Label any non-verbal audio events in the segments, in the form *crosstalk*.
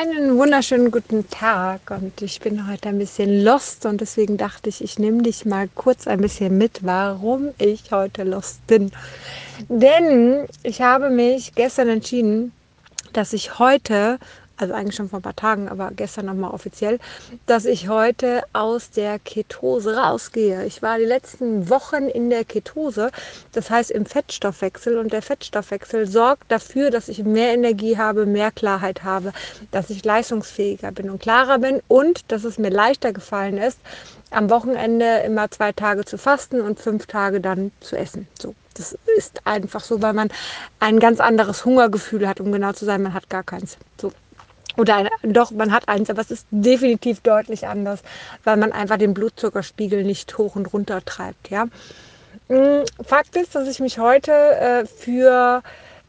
Einen wunderschönen guten Tag und ich bin heute ein bisschen lost und deswegen dachte ich, ich nehme dich mal kurz ein bisschen mit, warum ich heute lost bin. Denn ich habe mich gestern entschieden, dass ich heute also eigentlich schon vor ein paar Tagen, aber gestern nochmal offiziell, dass ich heute aus der Ketose rausgehe. Ich war die letzten Wochen in der Ketose, das heißt im Fettstoffwechsel und der Fettstoffwechsel sorgt dafür, dass ich mehr Energie habe, mehr Klarheit habe, dass ich leistungsfähiger bin und klarer bin und dass es mir leichter gefallen ist, am Wochenende immer zwei Tage zu fasten und fünf Tage dann zu essen. So, das ist einfach so, weil man ein ganz anderes Hungergefühl hat, um genau zu sein, man hat gar keins. So, oder ein, doch, man hat eins, aber es ist definitiv deutlich anders, weil man einfach den Blutzuckerspiegel nicht hoch und runter treibt. Ja? Mm, Fakt ist, dass ich mich heute äh, für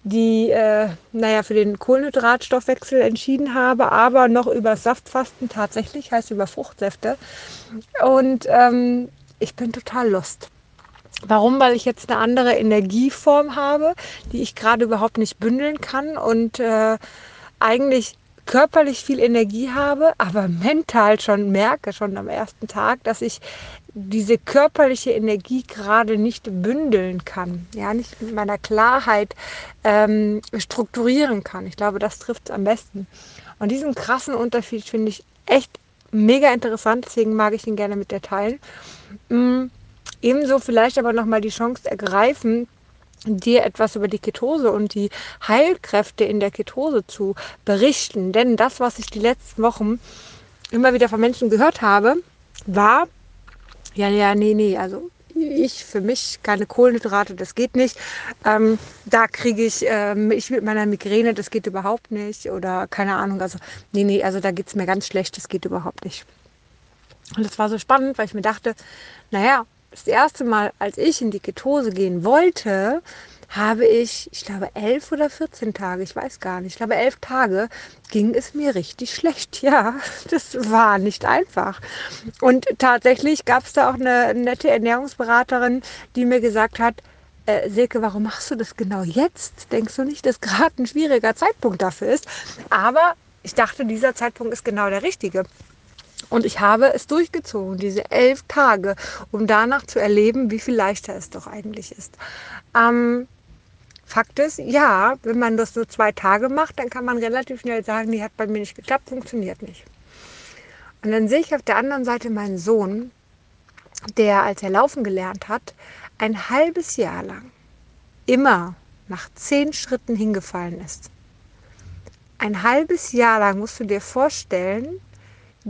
die, äh, naja, für den Kohlenhydratstoffwechsel entschieden habe, aber noch über Saftfasten tatsächlich, heißt über Fruchtsäfte. Und ähm, ich bin total lost. Warum? Weil ich jetzt eine andere Energieform habe, die ich gerade überhaupt nicht bündeln kann und äh, eigentlich körperlich viel Energie habe, aber mental schon merke, schon am ersten Tag, dass ich diese körperliche Energie gerade nicht bündeln kann, ja, nicht mit meiner Klarheit ähm, strukturieren kann. Ich glaube, das trifft es am besten. Und diesen krassen Unterschied finde ich echt mega interessant, deswegen mag ich ihn gerne mit dir teilen. Ähm, ebenso vielleicht aber nochmal die Chance ergreifen, dir etwas über die Ketose und die Heilkräfte in der Ketose zu berichten. Denn das, was ich die letzten Wochen immer wieder von Menschen gehört habe, war, ja, ja, nee, nee, also ich für mich keine Kohlenhydrate, das geht nicht. Ähm, da kriege ich ähm, mit meiner Migräne, das geht überhaupt nicht. Oder keine Ahnung, also nee, nee, also da geht es mir ganz schlecht, das geht überhaupt nicht. Und das war so spannend, weil ich mir dachte, naja, das erste Mal, als ich in die Ketose gehen wollte, habe ich, ich glaube, elf oder 14 Tage, ich weiß gar nicht, ich glaube, elf Tage ging es mir richtig schlecht. *laughs* Ja, das war nicht einfach. Und tatsächlich gab es da auch eine nette Ernährungsberaterin, die mir gesagt hat, äh, Silke, warum machst du das genau jetzt? Denkst du nicht, dass gerade ein schwieriger Zeitpunkt dafür ist? Aber ich dachte, dieser Zeitpunkt ist genau der richtige. Und ich habe es durchgezogen, diese elf Tage, um danach zu erleben, wie viel leichter es doch eigentlich ist. Ähm, Fakt ist, ja, wenn man das nur zwei Tage macht, dann kann man relativ schnell sagen, die hat bei mir nicht geklappt, funktioniert nicht. Und dann sehe ich auf der anderen Seite meinen Sohn, der, als er laufen gelernt hat, ein halbes Jahr lang immer nach zehn Schritten hingefallen ist. Ein halbes Jahr lang musst du dir vorstellen,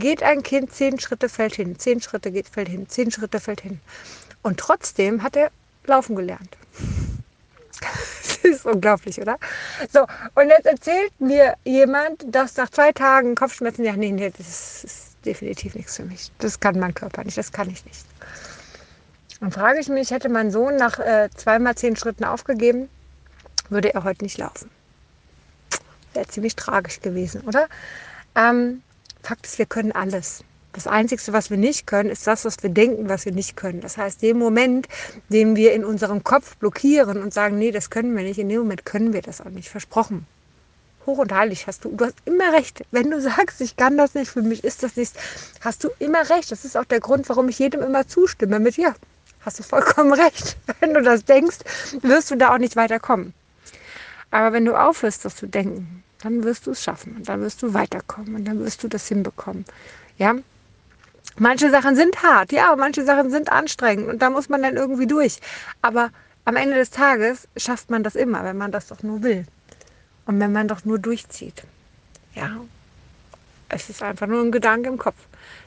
geht ein Kind zehn Schritte, fällt hin, zehn Schritte geht, fällt hin, zehn Schritte fällt hin. Und trotzdem hat er laufen gelernt. *laughs* das ist unglaublich, oder? So, und jetzt erzählt mir jemand, dass nach zwei Tagen Kopfschmerzen, ja, nee, nee, das ist definitiv nichts für mich. Das kann mein Körper nicht, das kann ich nicht. Dann frage ich mich, hätte mein Sohn nach äh, zweimal zehn Schritten aufgegeben, würde er heute nicht laufen. Wäre ziemlich tragisch gewesen, oder? Ähm, Fakt ist, wir können alles. Das Einzige, was wir nicht können, ist das, was wir denken, was wir nicht können. Das heißt, dem Moment, den wir in unserem Kopf blockieren und sagen, nee, das können wir nicht, in dem Moment können wir das auch nicht. Versprochen. Hoch und heilig hast du. Du hast immer recht. Wenn du *laughs* sagst, ich kann das nicht, für mich ist das nichts, hast du immer recht. Das ist auch der Grund, warum ich jedem immer zustimme. Mit ja, hast du vollkommen recht. *laughs* Wenn du das denkst, wirst du da auch nicht weiterkommen. Aber wenn du aufhörst, das zu denken, dann wirst du es schaffen und dann wirst du weiterkommen und dann wirst du das hinbekommen. Ja, manche Sachen sind hart, ja, manche Sachen sind anstrengend und da muss man dann irgendwie durch. Aber am Ende des Tages schafft man das immer, wenn man das doch nur will und wenn man doch nur durchzieht. Ja, es ist einfach nur ein Gedanke im Kopf,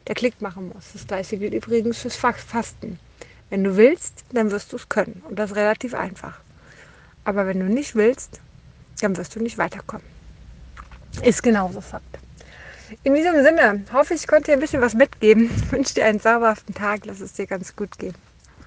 der Klick machen muss. Das gleiche gilt übrigens fürs Fasten. Wenn du willst, dann wirst du es können und das relativ einfach. Aber wenn du nicht willst, dann wirst du nicht weiterkommen. Ist genauso Fakt. In diesem Sinne hoffe ich, ich konnte dir ein bisschen was mitgeben. *laughs* Ich wünsche dir einen sauberhaften Tag. Lass es dir ganz gut gehen.